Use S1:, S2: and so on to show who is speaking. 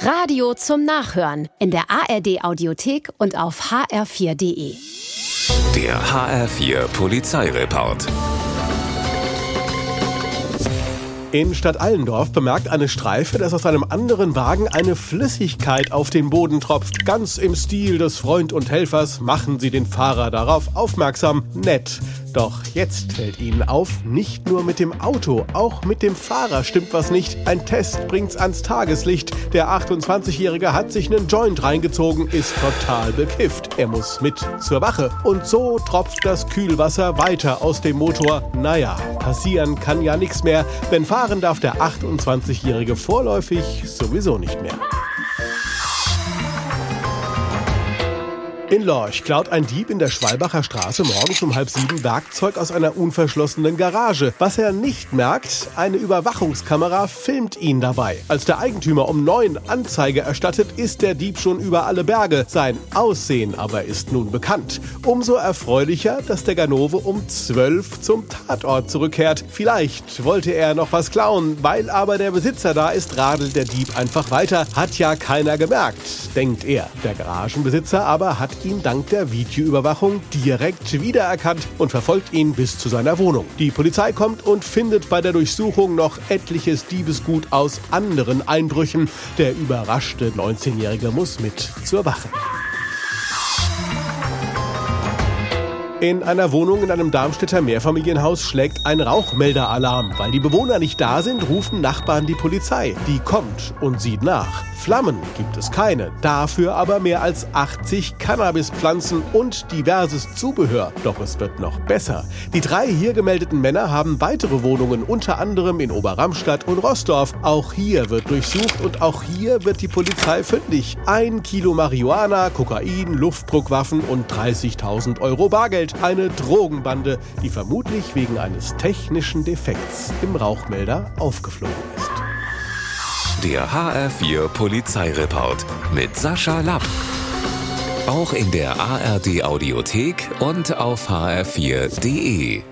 S1: Radio zum Nachhören in der ARD Audiothek und auf hr4.de.
S2: Der HR4 Polizeireport.
S3: In Stadt Allendorf bemerkt eine Streife, dass aus einem anderen Wagen eine Flüssigkeit auf den Boden tropft. Ganz im Stil des Freund und Helfers machen sie den Fahrer darauf aufmerksam. Nett. Doch jetzt fällt ihnen auf, nicht nur mit dem Auto, auch mit dem Fahrer stimmt was nicht. Ein Test bringt's ans Tageslicht. Der 28-Jährige hat sich einen Joint reingezogen, ist total bekifft. Er muss mit zur Wache. Und so tropft das Kühlwasser weiter aus dem Motor. Naja, passieren kann ja nichts mehr, denn fahren darf der 28-Jährige vorläufig sowieso nicht mehr. In Lorch klaut ein Dieb in der Schwalbacher Straße morgens um halb sieben Werkzeug aus einer unverschlossenen Garage. Was er nicht merkt, eine Überwachungskamera filmt ihn dabei. Als der Eigentümer um neun Anzeige erstattet, ist der Dieb schon über alle Berge. Sein Aussehen aber ist nun bekannt. Umso erfreulicher, dass der Ganove um zwölf zum Tatort zurückkehrt. Vielleicht wollte er noch was klauen, weil aber der Besitzer da ist, radelt der Dieb einfach weiter. Hat ja keiner gemerkt, denkt er. Der Garagenbesitzer aber hat ihn dank der Videoüberwachung direkt wiedererkannt und verfolgt ihn bis zu seiner Wohnung. Die Polizei kommt und findet bei der Durchsuchung noch etliches Diebesgut aus anderen Einbrüchen. Der überraschte 19-Jährige muss mit zur Wache. In einer Wohnung in einem Darmstädter Mehrfamilienhaus schlägt ein Rauchmelderalarm. Weil die Bewohner nicht da sind, rufen Nachbarn die Polizei. Die kommt und sieht nach. Flammen gibt es keine, dafür aber mehr als 80 Cannabispflanzen und diverses Zubehör. Doch es wird noch besser. Die drei hier gemeldeten Männer haben weitere Wohnungen, unter anderem in Oberramstadt und Rossdorf. Auch hier wird durchsucht und auch hier wird die Polizei fündig. Ein Kilo Marihuana, Kokain, Luftdruckwaffen und 30.000 Euro Bargeld. Eine Drogenbande, die vermutlich wegen eines technischen Defekts im Rauchmelder aufgeflogen ist.
S2: Der HR4 Polizeireport mit Sascha Lapp. Auch in der ARD Audiothek und auf hr4.de.